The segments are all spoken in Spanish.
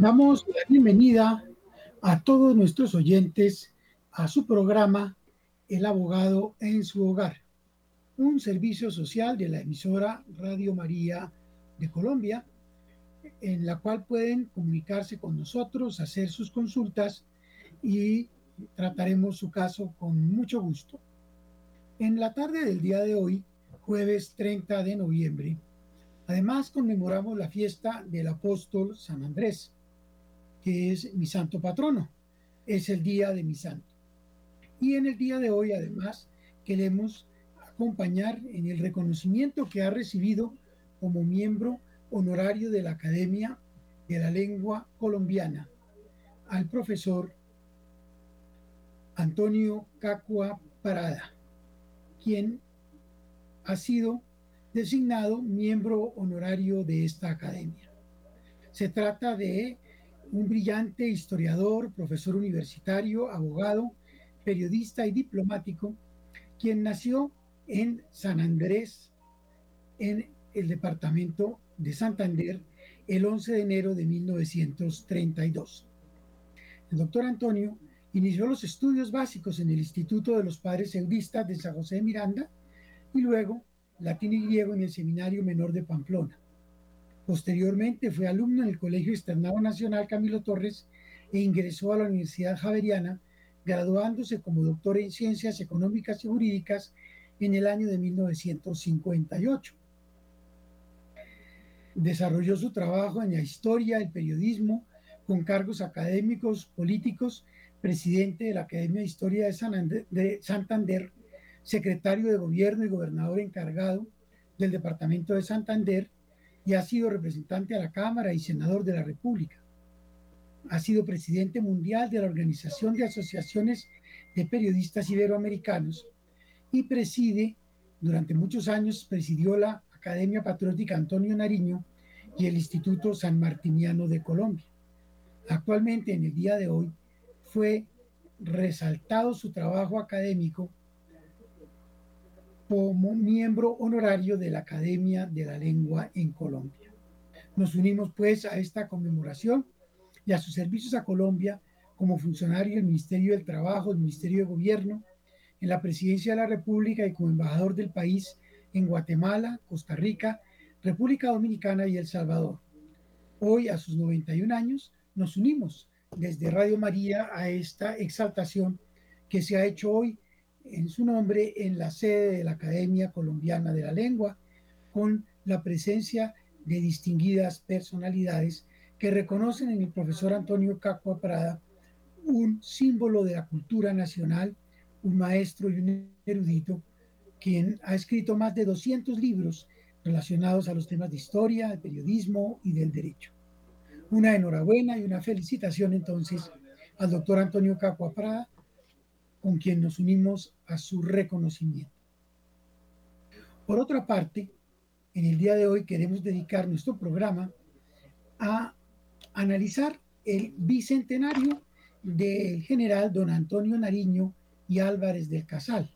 Damos la bienvenida a todos nuestros oyentes a su programa El abogado en su hogar, un servicio social de la emisora Radio María de Colombia, en la cual pueden comunicarse con nosotros, hacer sus consultas y trataremos su caso con mucho gusto. En la tarde del día de hoy, jueves 30 de noviembre, además conmemoramos la fiesta del apóstol San Andrés que es mi santo patrono. Es el día de mi santo. Y en el día de hoy, además, queremos acompañar en el reconocimiento que ha recibido como miembro honorario de la Academia de la Lengua Colombiana al profesor Antonio Cacua Parada, quien ha sido designado miembro honorario de esta academia. Se trata de un brillante historiador, profesor universitario, abogado, periodista y diplomático, quien nació en San Andrés, en el departamento de Santander, el 11 de enero de 1932. El doctor Antonio inició los estudios básicos en el Instituto de los Padres Eudistas de San José de Miranda y luego latín y griego en el Seminario Menor de Pamplona. Posteriormente fue alumno en el Colegio Externado Nacional Camilo Torres e ingresó a la Universidad Javeriana, graduándose como doctor en Ciencias Económicas y Jurídicas en el año de 1958. Desarrolló su trabajo en la historia, el periodismo, con cargos académicos, políticos, presidente de la Academia de Historia de Santander, secretario de Gobierno y gobernador encargado del Departamento de Santander, y ha sido representante a la Cámara y senador de la República. Ha sido presidente mundial de la Organización de Asociaciones de Periodistas Iberoamericanos y preside, durante muchos años, presidió la Academia Patriótica Antonio Nariño y el Instituto San Martiniano de Colombia. Actualmente, en el día de hoy, fue resaltado su trabajo académico como miembro honorario de la Academia de la Lengua en Colombia. Nos unimos pues a esta conmemoración y a sus servicios a Colombia como funcionario del Ministerio del Trabajo, del Ministerio de Gobierno, en la Presidencia de la República y como embajador del país en Guatemala, Costa Rica, República Dominicana y El Salvador. Hoy, a sus 91 años, nos unimos desde Radio María a esta exaltación que se ha hecho hoy en su nombre en la sede de la Academia Colombiana de la Lengua, con la presencia de distinguidas personalidades que reconocen en el profesor Antonio Cacua Prada un símbolo de la cultura nacional, un maestro y un erudito, quien ha escrito más de 200 libros relacionados a los temas de historia, de periodismo y del derecho. Una enhorabuena y una felicitación entonces al doctor Antonio Cacua Prada con quien nos unimos a su reconocimiento. Por otra parte, en el día de hoy queremos dedicar nuestro programa a analizar el bicentenario del general don Antonio Nariño y Álvarez del Casal,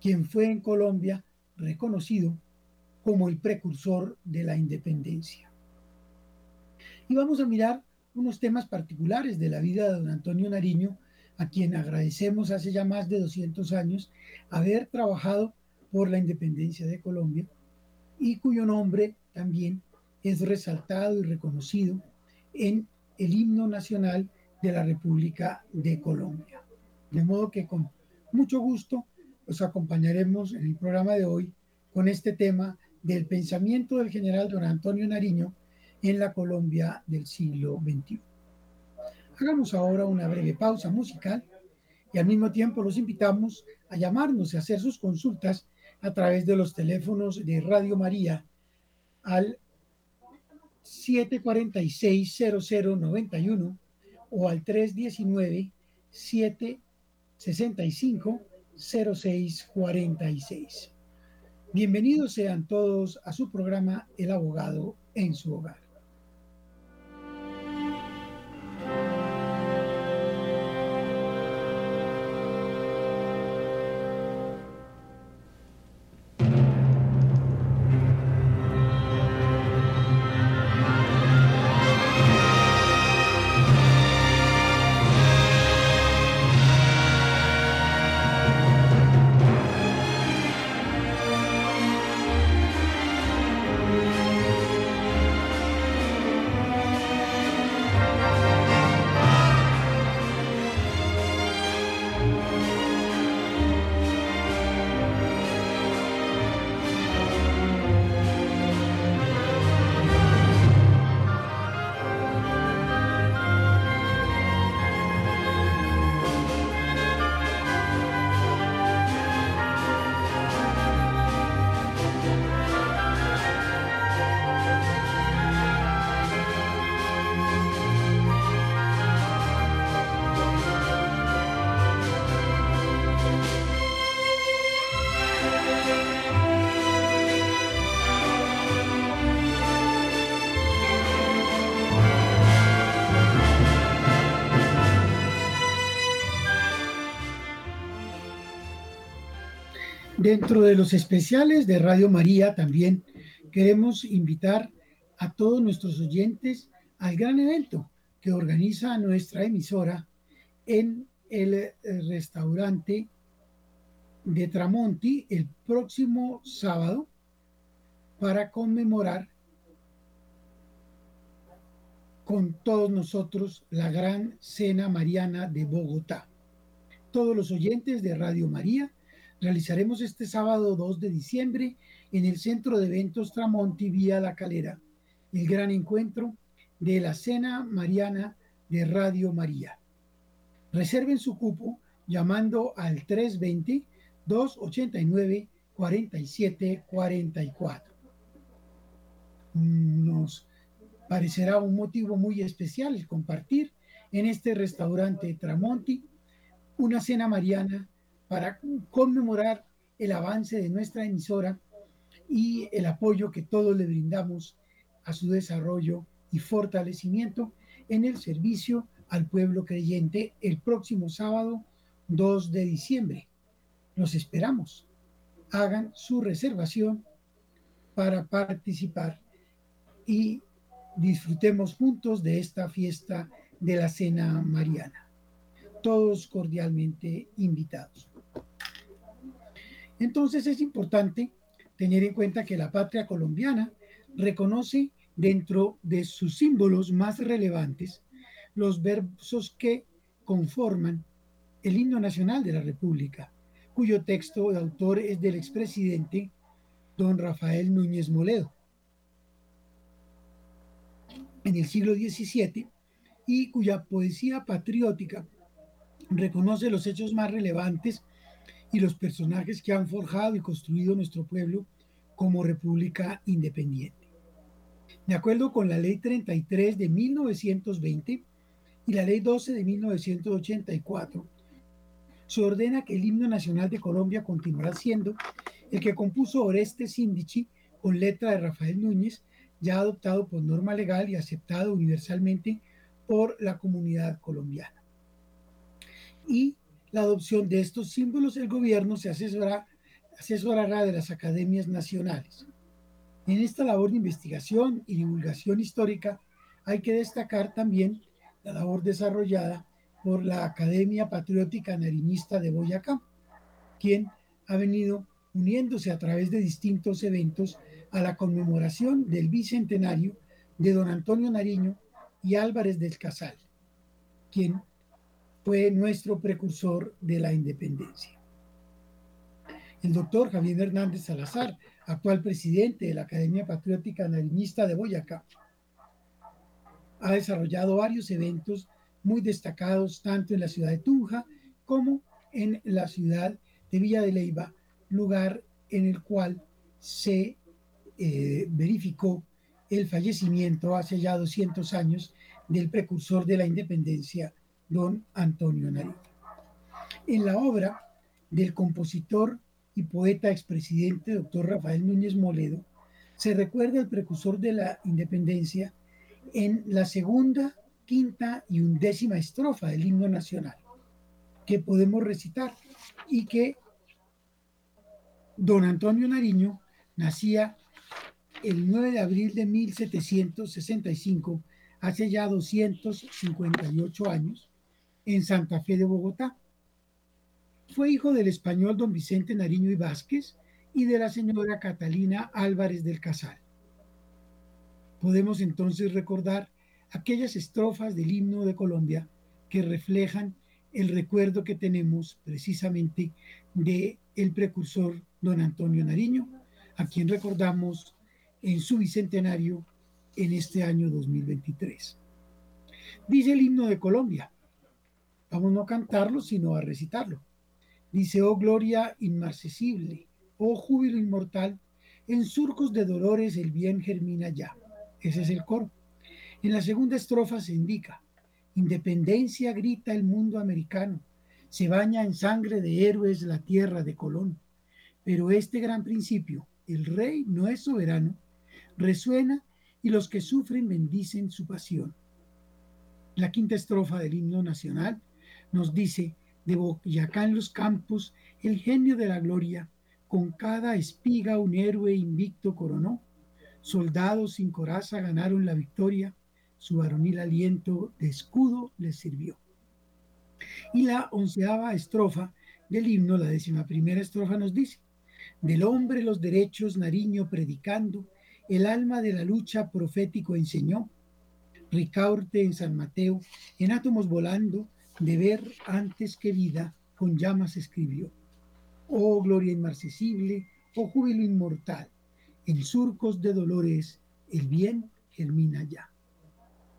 quien fue en Colombia reconocido como el precursor de la independencia. Y vamos a mirar unos temas particulares de la vida de don Antonio Nariño a quien agradecemos hace ya más de 200 años haber trabajado por la independencia de Colombia y cuyo nombre también es resaltado y reconocido en el himno nacional de la República de Colombia. De modo que con mucho gusto os acompañaremos en el programa de hoy con este tema del pensamiento del general don Antonio Nariño en la Colombia del siglo XXI. Hagamos ahora una breve pausa musical y al mismo tiempo los invitamos a llamarnos y hacer sus consultas a través de los teléfonos de Radio María al 746-0091 o al 319-765-0646. Bienvenidos sean todos a su programa El abogado en su hogar. Dentro de los especiales de Radio María también queremos invitar a todos nuestros oyentes al gran evento que organiza nuestra emisora en el eh, restaurante de Tramonti el próximo sábado para conmemorar con todos nosotros la gran cena mariana de Bogotá. Todos los oyentes de Radio María realizaremos este sábado 2 de diciembre en el Centro de Eventos Tramonti Vía La Calera el gran encuentro de la cena mariana de Radio María. Reserven su cupo llamando al 320-289-4744. Nos parecerá un motivo muy especial el compartir en este restaurante Tramonti una cena mariana para conmemorar el avance de nuestra emisora y el apoyo que todos le brindamos a su desarrollo y fortalecimiento en el servicio al pueblo creyente el próximo sábado 2 de diciembre. Los esperamos. Hagan su reservación para participar y disfrutemos juntos de esta fiesta de la Cena Mariana. Todos cordialmente invitados. Entonces es importante tener en cuenta que la patria colombiana reconoce dentro de sus símbolos más relevantes los versos que conforman el himno nacional de la República, cuyo texto de autor es del expresidente don Rafael Núñez Moledo. En el siglo XVII y cuya poesía patriótica reconoce los hechos más relevantes y los personajes que han forjado y construido nuestro pueblo como república independiente. De acuerdo con la Ley 33 de 1920 y la Ley 12 de 1984, se ordena que el himno nacional de Colombia continuará siendo el que compuso Oreste Síndici con letra de Rafael Núñez, ya adoptado por norma legal y aceptado universalmente por la comunidad colombiana. Y la adopción de estos símbolos, el gobierno se asesorará de las academias nacionales. En esta labor de investigación y divulgación histórica hay que destacar también la labor desarrollada por la Academia Patriótica Nariñista de Boyacá, quien ha venido uniéndose a través de distintos eventos a la conmemoración del bicentenario de don Antonio Nariño y Álvarez del Casal, quien fue nuestro precursor de la independencia. El doctor Javier Hernández Salazar actual presidente de la Academia Patriótica Nariñista de Boyacá, ha desarrollado varios eventos muy destacados tanto en la ciudad de Tunja como en la ciudad de Villa de Leyva, lugar en el cual se eh, verificó el fallecimiento hace ya 200 años del precursor de la independencia, don Antonio Nariño. En la obra del compositor y poeta expresidente doctor Rafael Núñez Moledo, se recuerda el precursor de la independencia en la segunda, quinta y undécima estrofa del himno nacional, que podemos recitar y que don Antonio Nariño nacía el 9 de abril de 1765, hace ya 258 años, en Santa Fe de Bogotá fue hijo del español don Vicente Nariño y Vázquez y de la señora Catalina Álvarez del Casal. Podemos entonces recordar aquellas estrofas del himno de Colombia que reflejan el recuerdo que tenemos precisamente de el precursor don Antonio Nariño, a quien recordamos en su bicentenario en este año 2023. Dice el himno de Colombia. Vamos no a cantarlo, sino a recitarlo. Dice, oh gloria inmarcesible, oh júbilo inmortal, en surcos de dolores el bien germina ya. Ese es el coro. En la segunda estrofa se indica, independencia grita el mundo americano, se baña en sangre de héroes la tierra de Colón. Pero este gran principio, el rey no es soberano, resuena y los que sufren bendicen su pasión. La quinta estrofa del himno nacional nos dice, de Boyacá en los campos, el genio de la gloria, con cada espiga un héroe invicto coronó, soldados sin coraza ganaron la victoria, su varonil aliento de escudo les sirvió. Y la onceava estrofa del himno, la décima primera estrofa nos dice, del hombre los derechos Nariño predicando, el alma de la lucha profético enseñó, Ricaurte en San Mateo, en átomos volando, de ver antes que vida, con llamas escribió. Oh gloria inmarcesible, oh júbilo inmortal, en surcos de dolores el bien germina ya.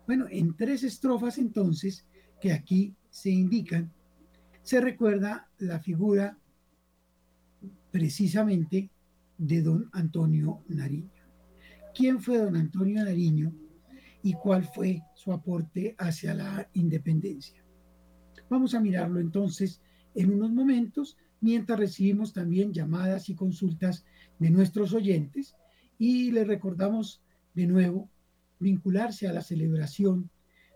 Bueno, en tres estrofas entonces, que aquí se indican, se recuerda la figura precisamente de don Antonio Nariño. ¿Quién fue don Antonio Nariño y cuál fue su aporte hacia la independencia? Vamos a mirarlo entonces en unos momentos, mientras recibimos también llamadas y consultas de nuestros oyentes y les recordamos de nuevo vincularse a la celebración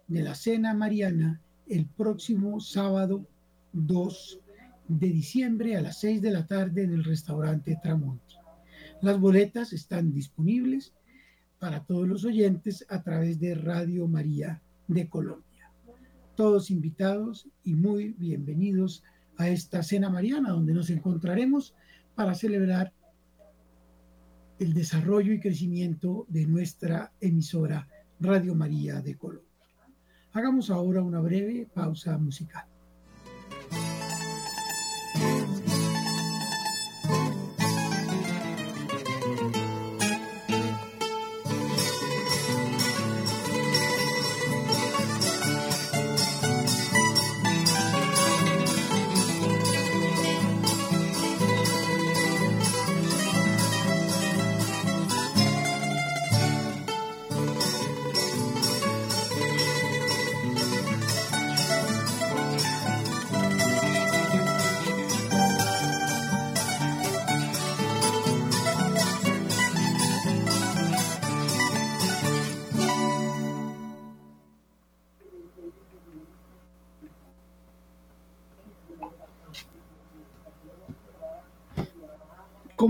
de la Cena Mariana el próximo sábado 2 de diciembre a las 6 de la tarde en el restaurante Tramonti. Las boletas están disponibles para todos los oyentes a través de Radio María de Colombia. Todos invitados y muy bienvenidos a esta cena mariana donde nos encontraremos para celebrar el desarrollo y crecimiento de nuestra emisora Radio María de Colombia. Hagamos ahora una breve pausa musical.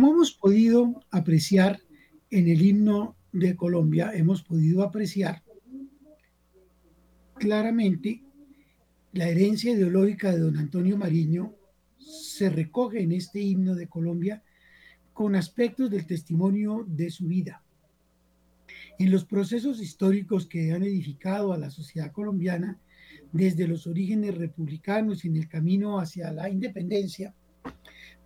Como hemos podido apreciar en el himno de Colombia, hemos podido apreciar claramente la herencia ideológica de don Antonio Mariño se recoge en este himno de Colombia con aspectos del testimonio de su vida. En los procesos históricos que han edificado a la sociedad colombiana desde los orígenes republicanos en el camino hacia la independencia,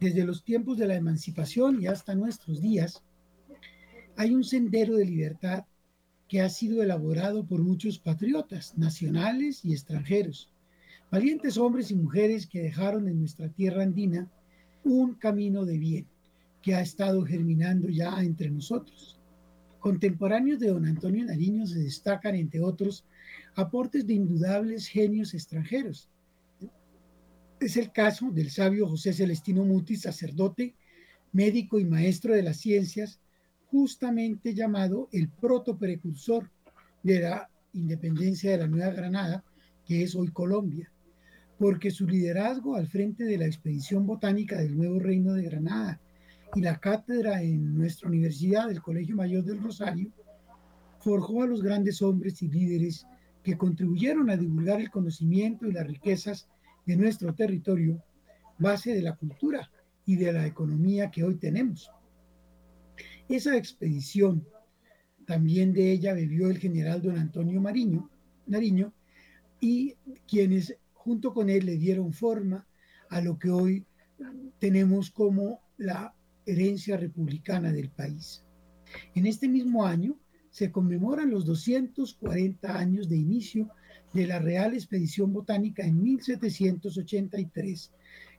desde los tiempos de la emancipación y hasta nuestros días, hay un sendero de libertad que ha sido elaborado por muchos patriotas nacionales y extranjeros, valientes hombres y mujeres que dejaron en nuestra tierra andina un camino de bien que ha estado germinando ya entre nosotros. Contemporáneos de don Antonio Nariño se destacan, entre otros, aportes de indudables genios extranjeros, es el caso del sabio José Celestino Mutis, sacerdote, médico y maestro de las ciencias, justamente llamado el protoprecursor de la independencia de la Nueva Granada, que es hoy Colombia, porque su liderazgo al frente de la expedición botánica del nuevo reino de Granada y la cátedra en nuestra universidad del Colegio Mayor del Rosario, forjó a los grandes hombres y líderes que contribuyeron a divulgar el conocimiento y las riquezas de nuestro territorio, base de la cultura y de la economía que hoy tenemos. Esa expedición, también de ella bebió el general don Antonio Mariño, Nariño, y quienes junto con él le dieron forma a lo que hoy tenemos como la herencia republicana del país. En este mismo año se conmemoran los 240 años de inicio de la Real Expedición Botánica en 1783,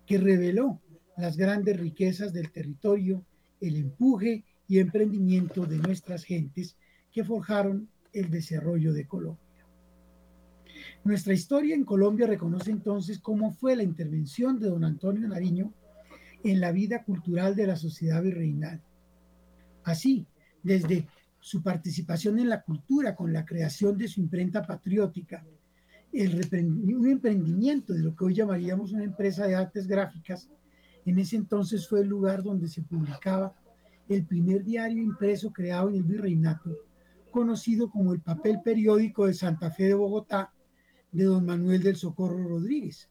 que reveló las grandes riquezas del territorio, el empuje y emprendimiento de nuestras gentes que forjaron el desarrollo de Colombia. Nuestra historia en Colombia reconoce entonces cómo fue la intervención de don Antonio Nariño en la vida cultural de la sociedad virreinal. Así, desde su participación en la cultura con la creación de su imprenta patriótica, el un emprendimiento de lo que hoy llamaríamos una empresa de artes gráficas. En ese entonces fue el lugar donde se publicaba el primer diario impreso creado en el virreinato, conocido como el papel periódico de Santa Fe de Bogotá de don Manuel del Socorro Rodríguez,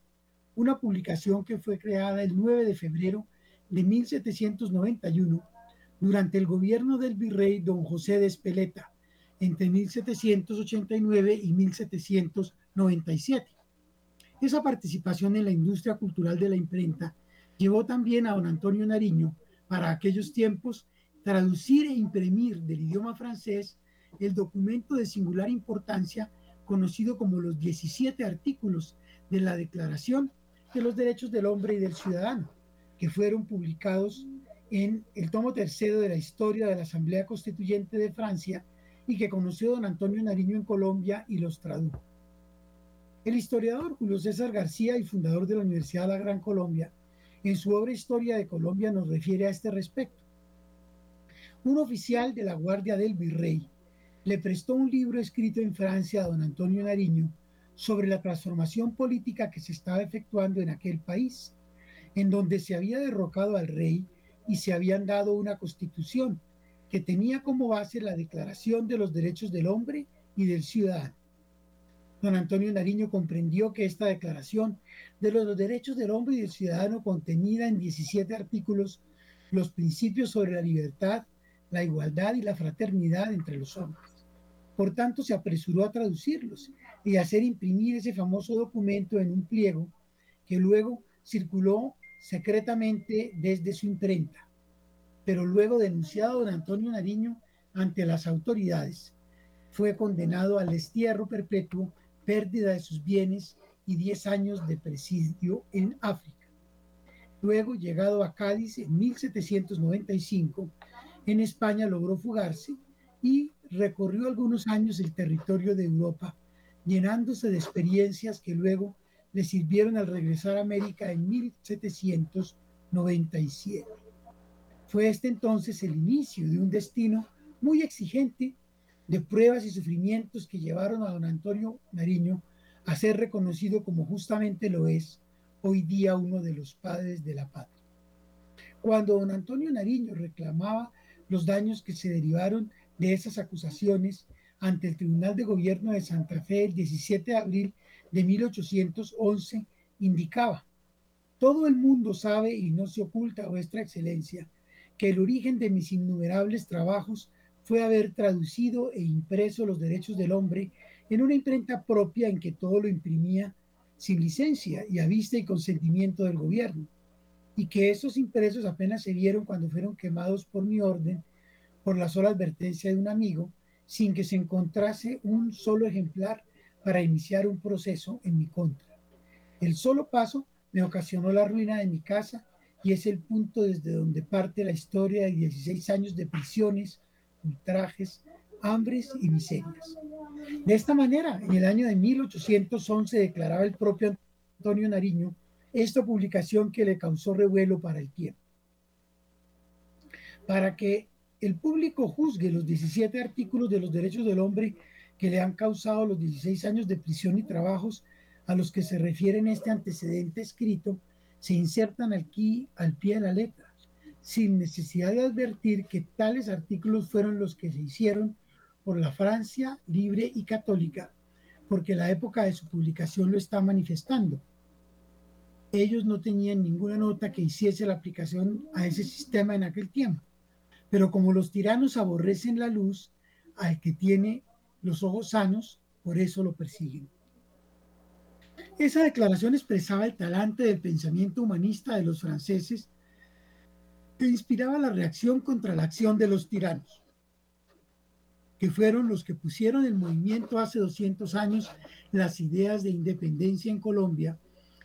una publicación que fue creada el 9 de febrero de 1791 durante el gobierno del virrey don José de Espeleta entre 1789 y 1797. Esa participación en la industria cultural de la imprenta llevó también a don Antonio Nariño, para aquellos tiempos, traducir e imprimir del idioma francés el documento de singular importancia conocido como los 17 artículos de la Declaración de los Derechos del Hombre y del Ciudadano, que fueron publicados en el tomo tercero de la historia de la Asamblea Constituyente de Francia y que conoció don Antonio Nariño en Colombia y los tradujo. El historiador Julio César García y fundador de la Universidad de la Gran Colombia, en su obra Historia de Colombia nos refiere a este respecto. Un oficial de la Guardia del Virrey le prestó un libro escrito en Francia a don Antonio Nariño sobre la transformación política que se estaba efectuando en aquel país, en donde se había derrocado al rey y se habían dado una constitución que tenía como base la Declaración de los Derechos del Hombre y del Ciudadano. Don Antonio Nariño comprendió que esta declaración de los derechos del hombre y del ciudadano contenida en 17 artículos los principios sobre la libertad, la igualdad y la fraternidad entre los hombres. Por tanto, se apresuró a traducirlos y a hacer imprimir ese famoso documento en un pliego que luego circuló secretamente desde su imprenta pero luego denunciado don Antonio Nariño ante las autoridades. Fue condenado al destierro perpetuo, pérdida de sus bienes y 10 años de presidio en África. Luego, llegado a Cádiz en 1795, en España logró fugarse y recorrió algunos años el territorio de Europa, llenándose de experiencias que luego le sirvieron al regresar a América en 1797. Fue este entonces el inicio de un destino muy exigente de pruebas y sufrimientos que llevaron a don Antonio Nariño a ser reconocido como justamente lo es hoy día uno de los padres de la patria. Cuando don Antonio Nariño reclamaba los daños que se derivaron de esas acusaciones ante el Tribunal de Gobierno de Santa Fe el 17 de abril de 1811, indicaba, todo el mundo sabe y no se oculta, vuestra excelencia, que el origen de mis innumerables trabajos fue haber traducido e impreso los derechos del hombre en una imprenta propia en que todo lo imprimía sin licencia y a vista y consentimiento del gobierno, y que esos impresos apenas se vieron cuando fueron quemados por mi orden, por la sola advertencia de un amigo, sin que se encontrase un solo ejemplar para iniciar un proceso en mi contra. El solo paso me ocasionó la ruina de mi casa y es el punto desde donde parte la historia de 16 años de prisiones, ultrajes, hambres y miserias. De esta manera, en el año de 1811 declaraba el propio Antonio Nariño esta publicación que le causó revuelo para el tiempo. Para que el público juzgue los 17 artículos de los derechos del hombre que le han causado los 16 años de prisión y trabajos a los que se refiere en este antecedente escrito, se insertan aquí al pie de la letra, sin necesidad de advertir que tales artículos fueron los que se hicieron por la Francia libre y católica, porque la época de su publicación lo está manifestando. Ellos no tenían ninguna nota que hiciese la aplicación a ese sistema en aquel tiempo, pero como los tiranos aborrecen la luz, al que tiene los ojos sanos, por eso lo persiguen. Esa declaración expresaba el talante del pensamiento humanista de los franceses que inspiraba la reacción contra la acción de los tiranos, que fueron los que pusieron en movimiento hace 200 años las ideas de independencia en Colombia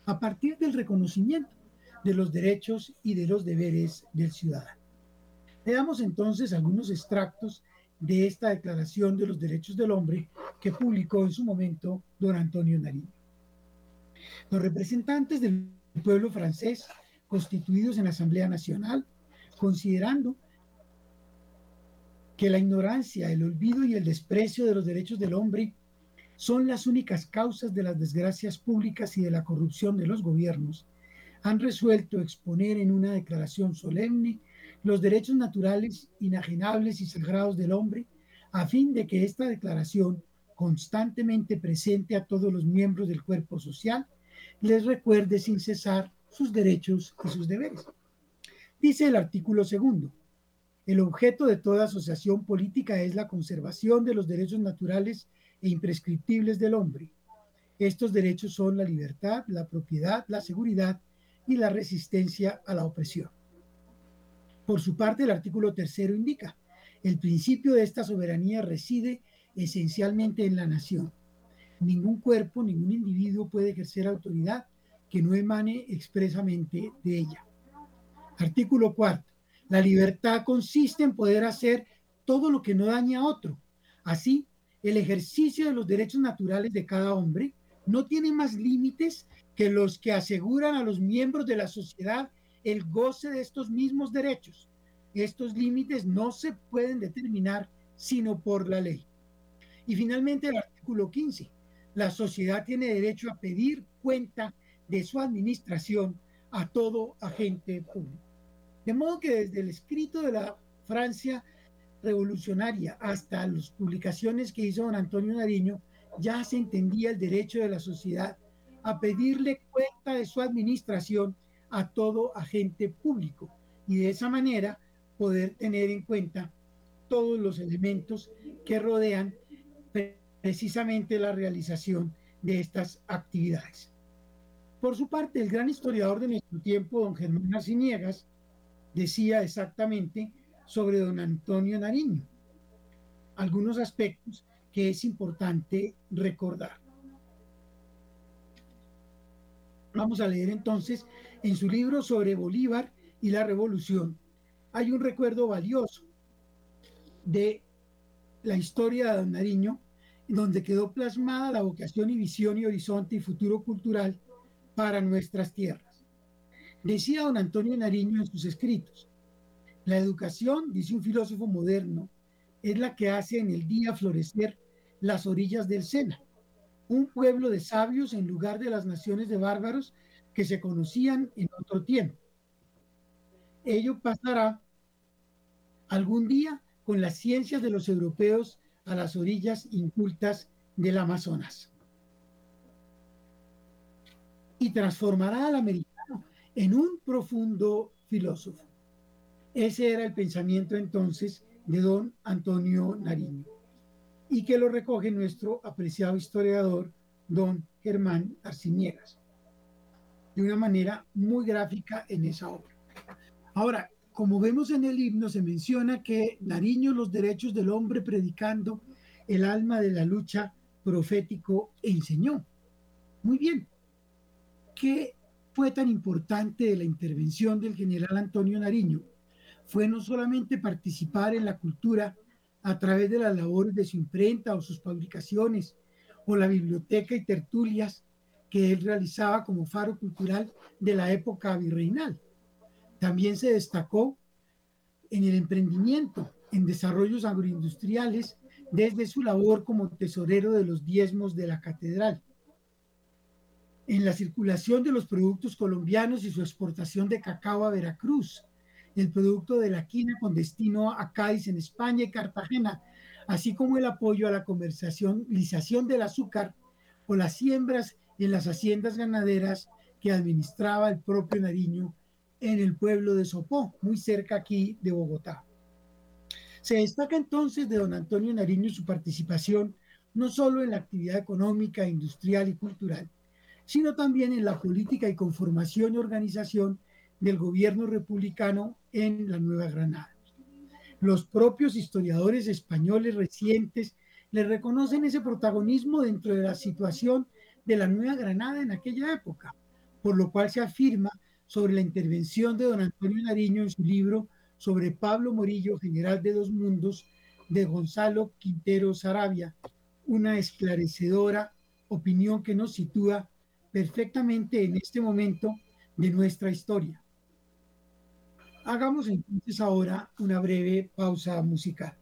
a partir del reconocimiento de los derechos y de los deberes del ciudadano. Veamos entonces algunos extractos de esta Declaración de los Derechos del Hombre que publicó en su momento don Antonio Nariño. Los representantes del pueblo francés constituidos en la Asamblea Nacional, considerando que la ignorancia, el olvido y el desprecio de los derechos del hombre son las únicas causas de las desgracias públicas y de la corrupción de los gobiernos, han resuelto exponer en una declaración solemne los derechos naturales, inajenables y sagrados del hombre, a fin de que esta declaración, constantemente presente a todos los miembros del cuerpo social, les recuerde sin cesar sus derechos y sus deberes. Dice el artículo segundo, el objeto de toda asociación política es la conservación de los derechos naturales e imprescriptibles del hombre. Estos derechos son la libertad, la propiedad, la seguridad y la resistencia a la opresión. Por su parte, el artículo tercero indica, el principio de esta soberanía reside esencialmente en la nación. Ningún cuerpo, ningún individuo puede ejercer autoridad que no emane expresamente de ella. Artículo cuarto. La libertad consiste en poder hacer todo lo que no daña a otro. Así, el ejercicio de los derechos naturales de cada hombre no tiene más límites que los que aseguran a los miembros de la sociedad el goce de estos mismos derechos. Estos límites no se pueden determinar sino por la ley. Y finalmente el artículo 15. La sociedad tiene derecho a pedir cuenta de su administración a todo agente público. De modo que desde el escrito de la Francia revolucionaria hasta las publicaciones que hizo don Antonio Nariño, ya se entendía el derecho de la sociedad a pedirle cuenta de su administración a todo agente público y de esa manera poder tener en cuenta todos los elementos que rodean precisamente la realización de estas actividades. Por su parte, el gran historiador de nuestro tiempo, don Germán Arciniegas, decía exactamente sobre don Antonio Nariño algunos aspectos que es importante recordar. Vamos a leer entonces en su libro sobre Bolívar y la revolución. Hay un recuerdo valioso de la historia de don Nariño, donde quedó plasmada la vocación y visión y horizonte y futuro cultural para nuestras tierras. Decía don Antonio Nariño en sus escritos, la educación, dice un filósofo moderno, es la que hace en el día florecer las orillas del Sena, un pueblo de sabios en lugar de las naciones de bárbaros que se conocían en otro tiempo. Ello pasará algún día con las ciencias de los europeos a las orillas incultas del Amazonas. Y transformará al americano en un profundo filósofo. Ese era el pensamiento entonces de don Antonio Nariño y que lo recoge nuestro apreciado historiador don Germán Arciniegas de una manera muy gráfica en esa obra. Ahora, como vemos en el himno, se menciona que Nariño los derechos del hombre predicando el alma de la lucha profético enseñó. Muy bien. ¿Qué fue tan importante la intervención del general Antonio Nariño? Fue no solamente participar en la cultura a través de las labores de su imprenta o sus publicaciones, o la biblioteca y tertulias que él realizaba como faro cultural de la época virreinal. También se destacó en el emprendimiento, en desarrollos agroindustriales, desde su labor como tesorero de los diezmos de la catedral, en la circulación de los productos colombianos y su exportación de cacao a Veracruz, el producto de la quina con destino a Cádiz en España y Cartagena, así como el apoyo a la comercialización del azúcar o las siembras en las haciendas ganaderas que administraba el propio Nariño en el pueblo de Sopó, muy cerca aquí de Bogotá. Se destaca entonces de don Antonio Nariño su participación no solo en la actividad económica, industrial y cultural, sino también en la política y conformación y organización del gobierno republicano en la Nueva Granada. Los propios historiadores españoles recientes le reconocen ese protagonismo dentro de la situación de la Nueva Granada en aquella época, por lo cual se afirma sobre la intervención de don Antonio Nariño en su libro sobre Pablo Morillo, general de dos mundos, de Gonzalo Quintero Sarabia, una esclarecedora opinión que nos sitúa perfectamente en este momento de nuestra historia. Hagamos entonces ahora una breve pausa musical.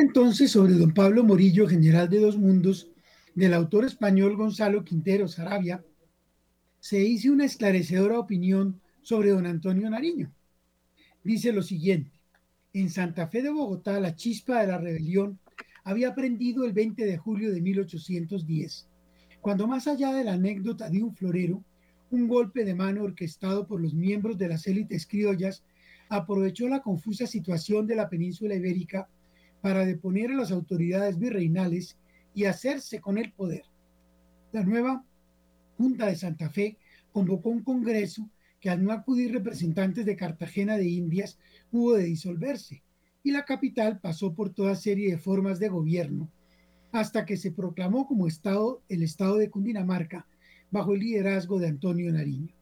Entonces sobre don Pablo Morillo, general de dos mundos, del autor español Gonzalo Quintero Sarabia, se hizo una esclarecedora opinión sobre don Antonio Nariño. Dice lo siguiente, en Santa Fe de Bogotá la chispa de la rebelión había prendido el 20 de julio de 1810, cuando más allá de la anécdota de un florero, un golpe de mano orquestado por los miembros de las élites criollas aprovechó la confusa situación de la península ibérica para deponer a las autoridades virreinales y hacerse con el poder. La nueva Junta de Santa Fe convocó un congreso que al no acudir representantes de Cartagena de Indias hubo de disolverse y la capital pasó por toda serie de formas de gobierno hasta que se proclamó como estado el estado de Cundinamarca bajo el liderazgo de Antonio Nariño.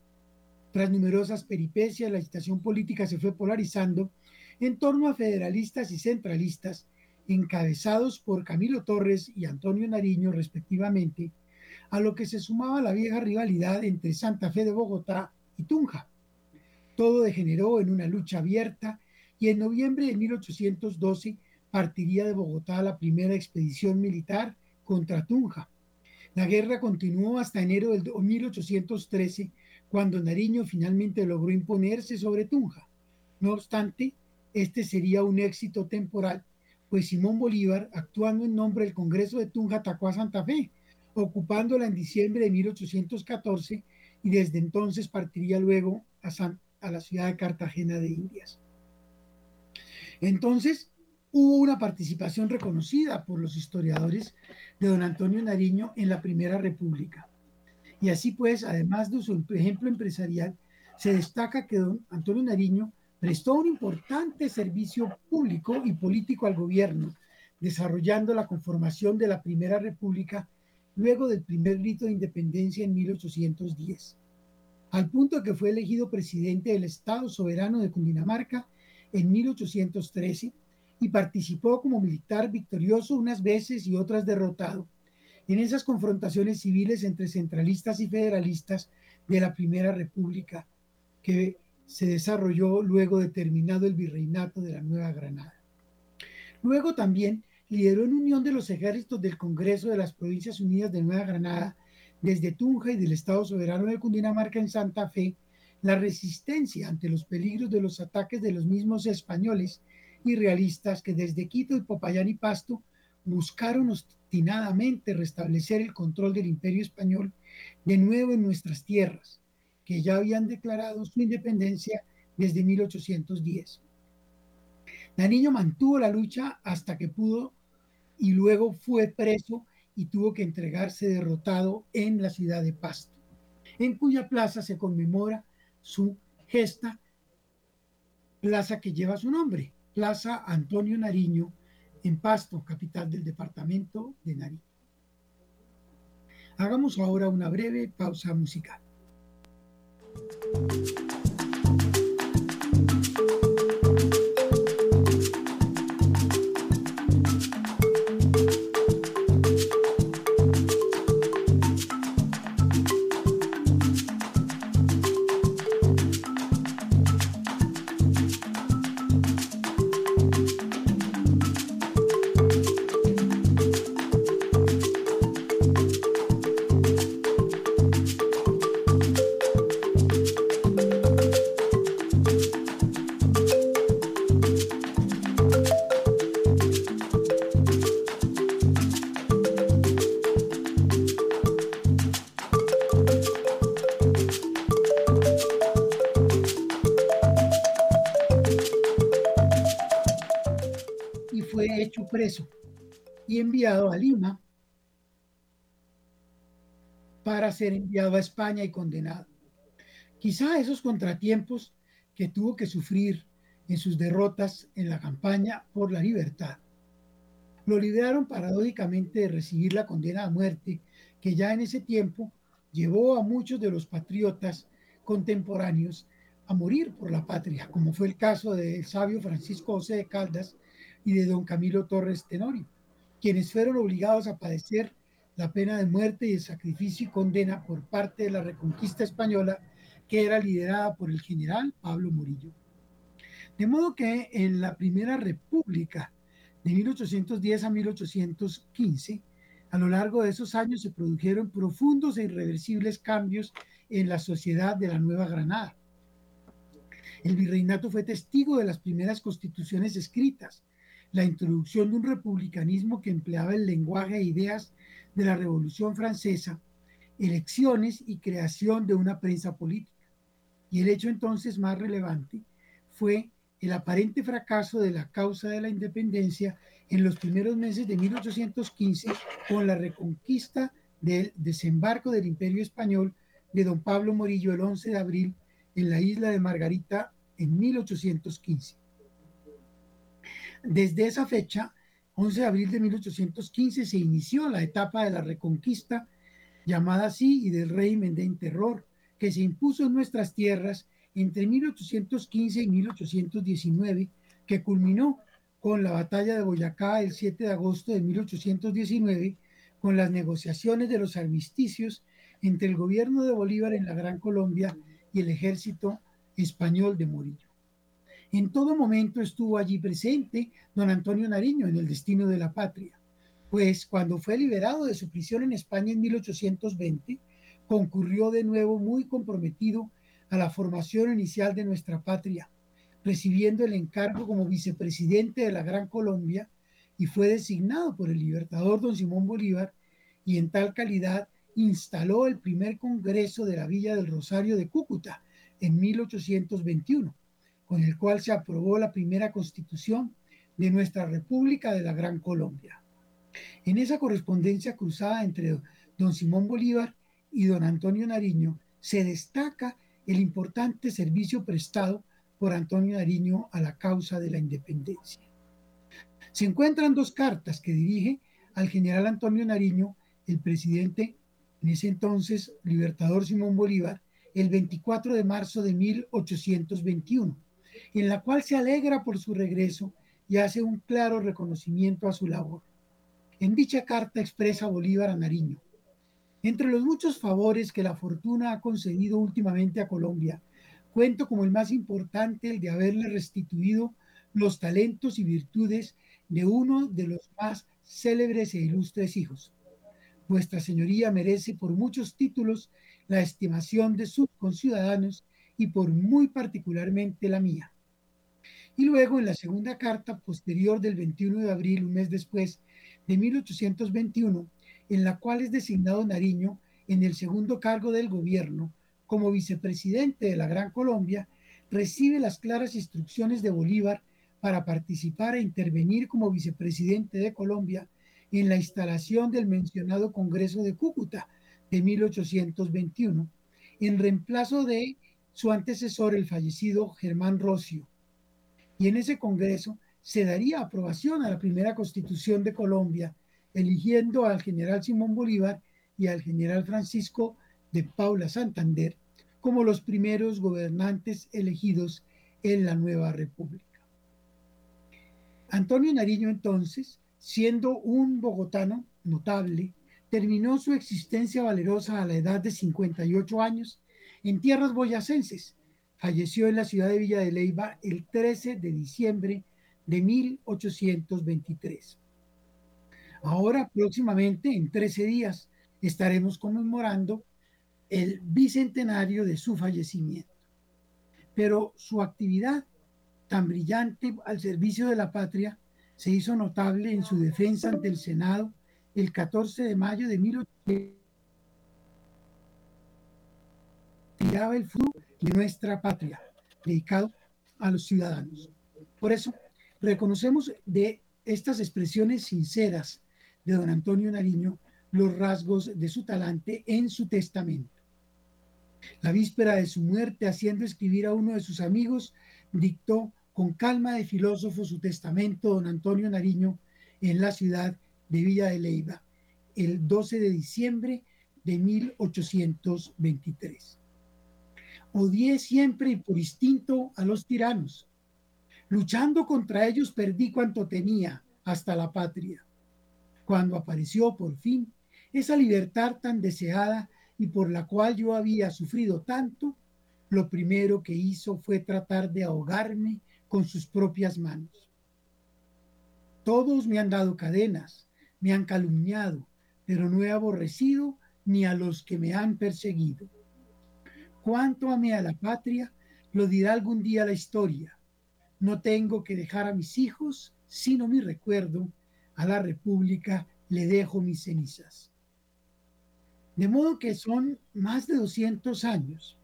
Tras numerosas peripecias, la situación política se fue polarizando en torno a federalistas y centralistas encabezados por Camilo Torres y Antonio Nariño respectivamente, a lo que se sumaba la vieja rivalidad entre Santa Fe de Bogotá y Tunja. Todo degeneró en una lucha abierta y en noviembre de 1812 partiría de Bogotá la primera expedición militar contra Tunja. La guerra continuó hasta enero del 1813, cuando Nariño finalmente logró imponerse sobre Tunja. No obstante, este sería un éxito temporal, pues Simón Bolívar, actuando en nombre del Congreso de Tunja, atacó a Santa Fe, ocupándola en diciembre de 1814 y desde entonces partiría luego a, a la ciudad de Cartagena de Indias. Entonces, hubo una participación reconocida por los historiadores de don Antonio Nariño en la Primera República. Y así pues, además de su ejemplo empresarial, se destaca que don Antonio Nariño prestó un importante servicio público y político al gobierno, desarrollando la conformación de la Primera República luego del primer grito de independencia en 1810, al punto que fue elegido presidente del Estado soberano de Cundinamarca en 1813 y participó como militar victorioso unas veces y otras derrotado en esas confrontaciones civiles entre centralistas y federalistas de la Primera República que se desarrolló luego de terminado el virreinato de la Nueva Granada. Luego también lideró en unión de los ejércitos del Congreso de las Provincias Unidas de Nueva Granada, desde Tunja y del Estado Soberano de Cundinamarca en Santa Fe, la resistencia ante los peligros de los ataques de los mismos españoles y realistas que desde Quito y Popayán y Pasto buscaron obstinadamente restablecer el control del imperio español de nuevo en nuestras tierras, que ya habían declarado su independencia desde 1810. Nariño mantuvo la lucha hasta que pudo y luego fue preso y tuvo que entregarse derrotado en la ciudad de Pasto, en cuya plaza se conmemora su gesta, plaza que lleva su nombre, Plaza Antonio Nariño, en Pasto, capital del departamento de Nariño. Hagamos ahora una breve pausa musical. Preso a Lima para ser enviado a España y condenado. Quizá esos contratiempos que tuvo que sufrir en sus derrotas en la campaña por la libertad lo liberaron paradójicamente de recibir la condena a muerte que ya en ese tiempo llevó a muchos de los patriotas contemporáneos a morir por la patria, como fue el caso del sabio Francisco José de Caldas, y de don Camilo Torres Tenorio, quienes fueron obligados a padecer la pena de muerte y el sacrificio y condena por parte de la reconquista española que era liderada por el general Pablo Murillo. De modo que en la primera república de 1810 a 1815, a lo largo de esos años se produjeron profundos e irreversibles cambios en la sociedad de la Nueva Granada. El virreinato fue testigo de las primeras constituciones escritas, la introducción de un republicanismo que empleaba el lenguaje e ideas de la Revolución Francesa, elecciones y creación de una prensa política. Y el hecho entonces más relevante fue el aparente fracaso de la causa de la independencia en los primeros meses de 1815 con la reconquista del desembarco del Imperio Español de don Pablo Morillo el 11 de abril en la isla de Margarita en 1815. Desde esa fecha, 11 de abril de 1815, se inició la etapa de la reconquista, llamada así, y del régimen de terror, que se impuso en nuestras tierras entre 1815 y 1819, que culminó con la batalla de Boyacá el 7 de agosto de 1819, con las negociaciones de los armisticios entre el gobierno de Bolívar en la Gran Colombia y el ejército español de Murillo. En todo momento estuvo allí presente don Antonio Nariño en el destino de la patria, pues cuando fue liberado de su prisión en España en 1820, concurrió de nuevo muy comprometido a la formación inicial de nuestra patria, recibiendo el encargo como vicepresidente de la Gran Colombia y fue designado por el libertador don Simón Bolívar y en tal calidad instaló el primer Congreso de la Villa del Rosario de Cúcuta en 1821, con el cual se aprobó la primera constitución de nuestra República de la Gran Colombia. En esa correspondencia cruzada entre don Simón Bolívar y don Antonio Nariño se destaca el importante servicio prestado por Antonio Nariño a la causa de la independencia. Se encuentran dos cartas que dirige al general Antonio Nariño, el presidente en ese entonces libertador Simón Bolívar, el 24 de marzo de 1821, en la cual se alegra por su regreso y hace un claro reconocimiento a su labor. En dicha carta expresa Bolívar a Nariño, entre los muchos favores que la fortuna ha concedido últimamente a Colombia, cuento como el más importante el de haberle restituido los talentos y virtudes de uno de los más célebres e ilustres hijos. Vuestra Señoría merece por muchos títulos la estimación de sus conciudadanos y por muy particularmente la mía. Y luego en la segunda carta posterior del 21 de abril, un mes después de 1821, en la cual es designado Nariño en el segundo cargo del gobierno como vicepresidente de la Gran Colombia, recibe las claras instrucciones de Bolívar para participar e intervenir como vicepresidente de Colombia en la instalación del mencionado Congreso de Cúcuta de 1821, en reemplazo de su antecesor, el fallecido Germán Rocio. Y en ese Congreso se daría aprobación a la primera constitución de Colombia, eligiendo al general Simón Bolívar y al general Francisco de Paula Santander como los primeros gobernantes elegidos en la nueva república. Antonio Nariño entonces, siendo un bogotano notable, terminó su existencia valerosa a la edad de 58 años en tierras boyacenses. Falleció en la ciudad de Villa de Leyva el 13 de diciembre de 1823. Ahora, próximamente, en 13 días, estaremos conmemorando el bicentenario de su fallecimiento. Pero su actividad tan brillante al servicio de la patria se hizo notable en su defensa ante el Senado el 14 de mayo de 1800 el fruto de nuestra patria, dedicado a los ciudadanos. Por eso, reconocemos de estas expresiones sinceras de don Antonio Nariño los rasgos de su talante en su testamento. La víspera de su muerte, haciendo escribir a uno de sus amigos, dictó con calma de filósofo su testamento don Antonio Nariño en la ciudad de Villa de Leyva el 12 de diciembre de 1823. Odié siempre y por instinto a los tiranos. Luchando contra ellos perdí cuanto tenía, hasta la patria. Cuando apareció por fin esa libertad tan deseada y por la cual yo había sufrido tanto, lo primero que hizo fue tratar de ahogarme con sus propias manos Todos me han dado cadenas, me han calumniado, pero no he aborrecido ni a los que me han perseguido. Cuánto amé a la patria, lo dirá algún día la historia. No tengo que dejar a mis hijos, sino mi recuerdo. A la República le dejo mis cenizas. De modo que son más de 200 años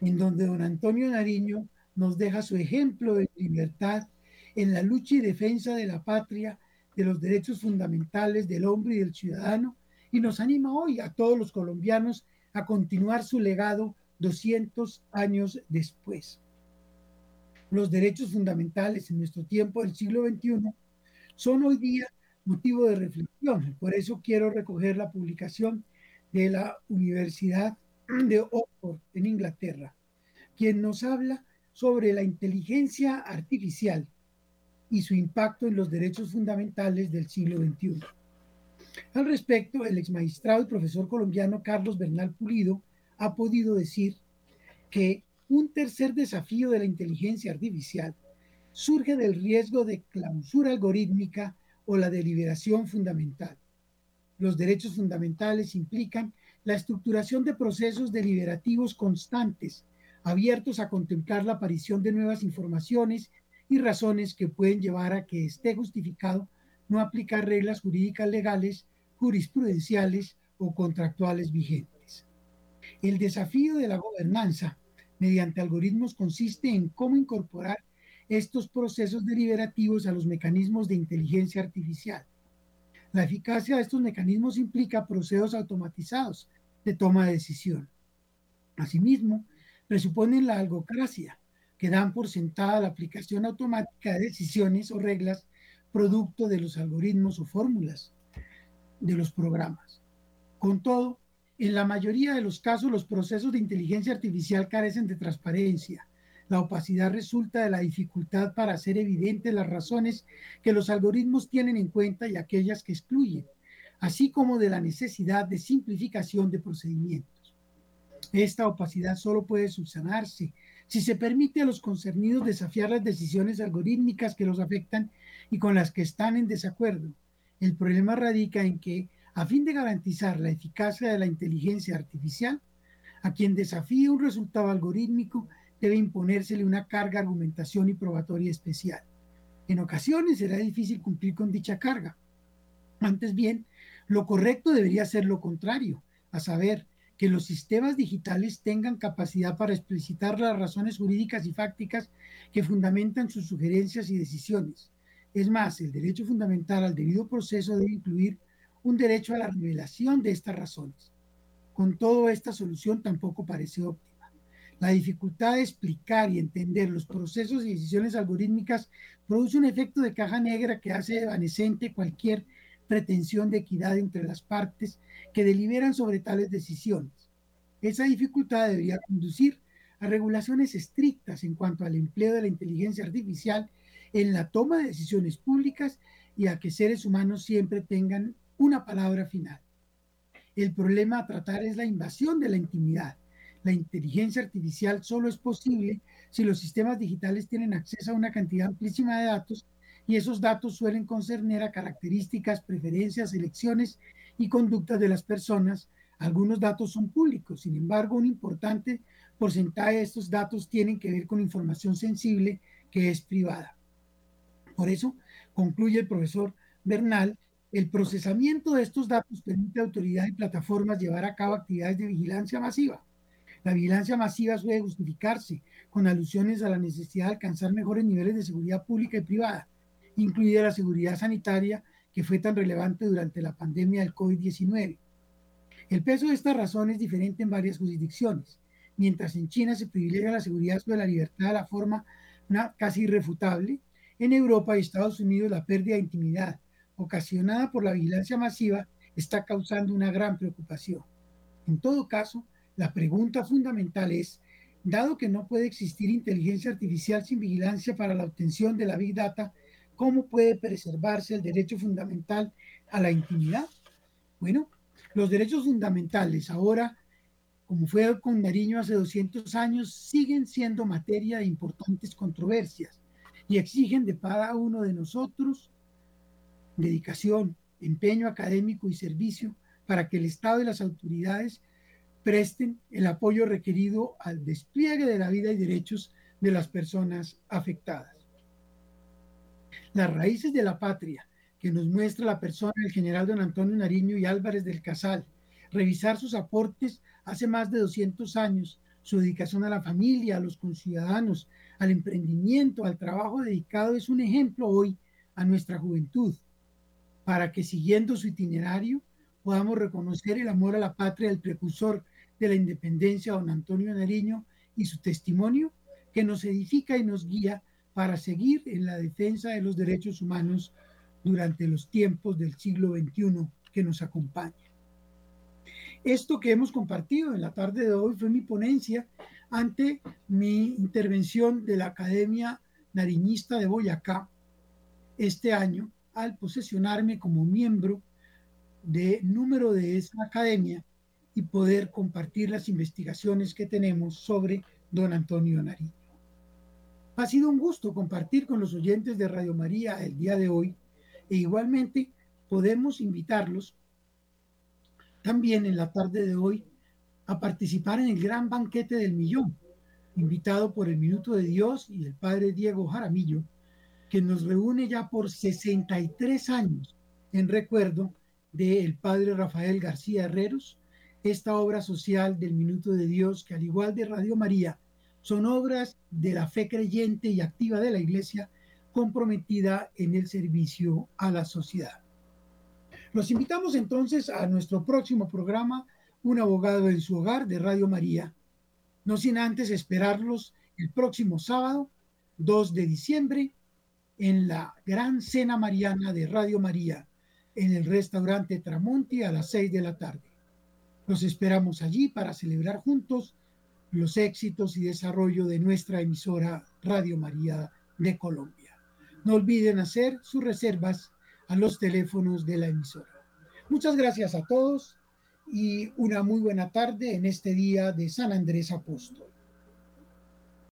en donde don Antonio Nariño nos deja su ejemplo de libertad en la lucha y defensa de la patria, de los derechos fundamentales del hombre y del ciudadano, y nos anima hoy a todos los colombianos a continuar su legado 200 años después. Los derechos fundamentales en nuestro tiempo del siglo XXI son hoy día motivo de reflexión. Por eso quiero recoger la publicación de la Universidad de Oxford en Inglaterra, quien nos habla sobre la inteligencia artificial y su impacto en los derechos fundamentales del siglo XXI. Al respecto, el ex magistrado y profesor colombiano Carlos Bernal Pulido ha podido decir que un tercer desafío de la inteligencia artificial surge del riesgo de clausura algorítmica o la deliberación fundamental. Los derechos fundamentales implican la estructuración de procesos deliberativos constantes, abiertos a contemplar la aparición de nuevas informaciones y razones que pueden llevar a que esté justificado no aplicar reglas jurídicas legales, jurisprudenciales o contractuales vigentes. El desafío de la gobernanza mediante algoritmos consiste en cómo incorporar estos procesos deliberativos a los mecanismos de inteligencia artificial. La eficacia de estos mecanismos implica procesos automatizados de toma de decisión. Asimismo, presuponen la algocracia, que dan por sentada la aplicación automática de decisiones o reglas producto de los algoritmos o fórmulas de los programas. Con todo, en la mayoría de los casos los procesos de inteligencia artificial carecen de transparencia. La opacidad resulta de la dificultad para hacer evidentes las razones que los algoritmos tienen en cuenta y aquellas que excluyen así como de la necesidad de simplificación de procedimientos. Esta opacidad solo puede subsanarse si se permite a los concernidos desafiar las decisiones algorítmicas que los afectan y con las que están en desacuerdo. El problema radica en que, a fin de garantizar la eficacia de la inteligencia artificial, a quien desafíe un resultado algorítmico debe imponérsele una carga, argumentación y probatoria especial. En ocasiones será difícil cumplir con dicha carga. Antes bien, lo correcto debería ser lo contrario, a saber, que los sistemas digitales tengan capacidad para explicitar las razones jurídicas y fácticas que fundamentan sus sugerencias y decisiones. Es más, el derecho fundamental al debido proceso debe incluir un derecho a la revelación de estas razones. Con todo, esta solución tampoco parece óptima. La dificultad de explicar y entender los procesos y decisiones algorítmicas produce un efecto de caja negra que hace evanescente cualquier pretensión de equidad entre las partes que deliberan sobre tales decisiones. Esa dificultad debería conducir a regulaciones estrictas en cuanto al empleo de la inteligencia artificial en la toma de decisiones públicas y a que seres humanos siempre tengan una palabra final. El problema a tratar es la invasión de la intimidad. La inteligencia artificial solo es posible si los sistemas digitales tienen acceso a una cantidad amplísima de datos y esos datos suelen concerner a características, preferencias, elecciones y conductas de las personas. Algunos datos son públicos, sin embargo, un importante porcentaje de estos datos tienen que ver con información sensible que es privada. Por eso, concluye el profesor Bernal, el procesamiento de estos datos permite a autoridades y plataformas llevar a cabo actividades de vigilancia masiva. La vigilancia masiva suele justificarse con alusiones a la necesidad de alcanzar mejores niveles de seguridad pública y privada, incluida la seguridad sanitaria que fue tan relevante durante la pandemia del COVID-19. El peso de esta razón es diferente en varias jurisdicciones. Mientras en China se privilegia la seguridad sobre la libertad de la forma una, casi irrefutable, en Europa y Estados Unidos la pérdida de intimidad ocasionada por la vigilancia masiva está causando una gran preocupación. En todo caso, la pregunta fundamental es, dado que no puede existir inteligencia artificial sin vigilancia para la obtención de la Big Data, ¿Cómo puede preservarse el derecho fundamental a la intimidad? Bueno, los derechos fundamentales ahora, como fue con Nariño hace 200 años, siguen siendo materia de importantes controversias y exigen de cada uno de nosotros dedicación, empeño académico y servicio para que el Estado y las autoridades presten el apoyo requerido al despliegue de la vida y derechos de las personas afectadas. Las raíces de la patria que nos muestra la persona del general don Antonio Nariño y Álvarez del Casal, revisar sus aportes hace más de 200 años, su dedicación a la familia, a los conciudadanos, al emprendimiento, al trabajo dedicado, es un ejemplo hoy a nuestra juventud, para que siguiendo su itinerario podamos reconocer el amor a la patria del precursor de la independencia, don Antonio Nariño, y su testimonio que nos edifica y nos guía para seguir en la defensa de los derechos humanos durante los tiempos del siglo XXI que nos acompaña. Esto que hemos compartido en la tarde de hoy fue mi ponencia ante mi intervención de la Academia Nariñista de Boyacá este año al posesionarme como miembro de número de esa academia y poder compartir las investigaciones que tenemos sobre don Antonio Nariño. Ha sido un gusto compartir con los oyentes de Radio María el día de hoy e igualmente podemos invitarlos también en la tarde de hoy a participar en el gran banquete del millón, invitado por el Minuto de Dios y el padre Diego Jaramillo, que nos reúne ya por 63 años en recuerdo del padre Rafael García Herreros, esta obra social del Minuto de Dios, que al igual de Radio María, son obras de la fe creyente y activa de la Iglesia comprometida en el servicio a la sociedad. Los invitamos entonces a nuestro próximo programa, Un abogado en su hogar de Radio María, no sin antes esperarlos el próximo sábado, 2 de diciembre, en la gran cena mariana de Radio María, en el restaurante Tramonti a las 6 de la tarde. Los esperamos allí para celebrar juntos los éxitos y desarrollo de nuestra emisora Radio María de Colombia. No olviden hacer sus reservas a los teléfonos de la emisora. Muchas gracias a todos y una muy buena tarde en este día de San Andrés Apóstol.